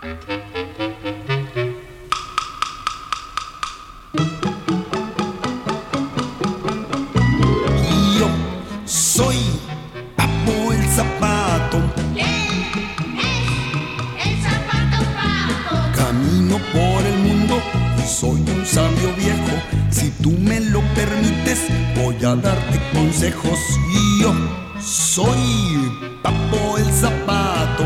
Yo soy Papo el zapato. Él es el zapato Papo. Camino por el mundo y soy un sabio viejo. Si tú me lo permites, voy a darte consejos. Yo soy Papo el zapato.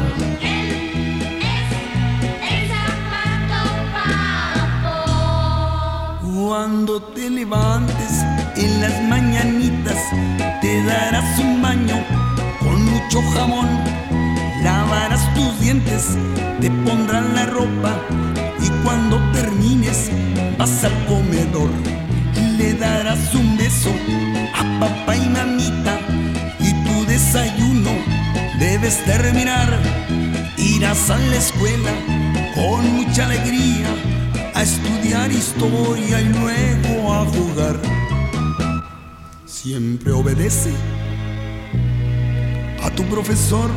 Cuando te levantes en las mañanitas, te darás un baño con mucho jamón. Lavarás tus dientes, te pondrán la ropa y cuando termines vas al comedor. Le darás un beso a papá y mamita y tu desayuno debes terminar. Irás a la escuela con mucha alegría a estudiar historia y luego a jugar. Siempre obedece a tu profesor.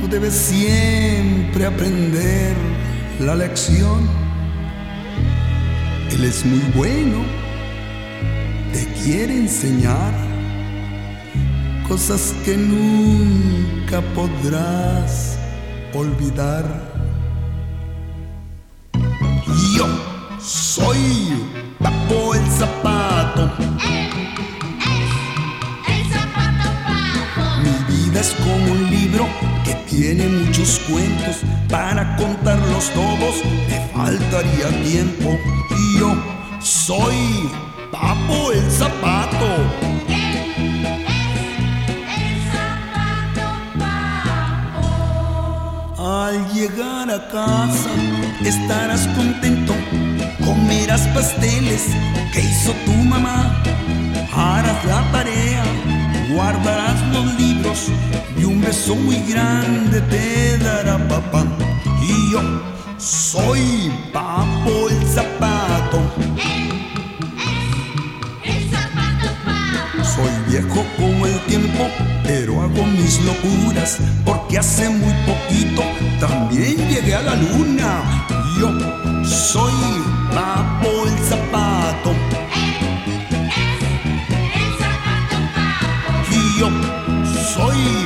Tú debes siempre aprender la lección. Él es muy bueno, te quiere enseñar cosas que nunca podrás olvidar. Yo soy Papo el zapato. El zapato papo. Mi vida es como un libro que tiene muchos cuentos. Para contarlos todos me faltaría tiempo. Y yo soy Papo el zapato. Llegar a casa estarás contento, comerás pasteles que hizo tu mamá, harás la tarea, guardarás los libros y un beso muy grande te dará papá. Y yo soy Papo el zapato. El zapato papo. Soy viejo como el tiempo, pero hago mis locuras, porque hace muy poquito también llegué a la luna. Yo soy Papo eh, eh, el zapato. El, el, el zapato Papo. Y yo soy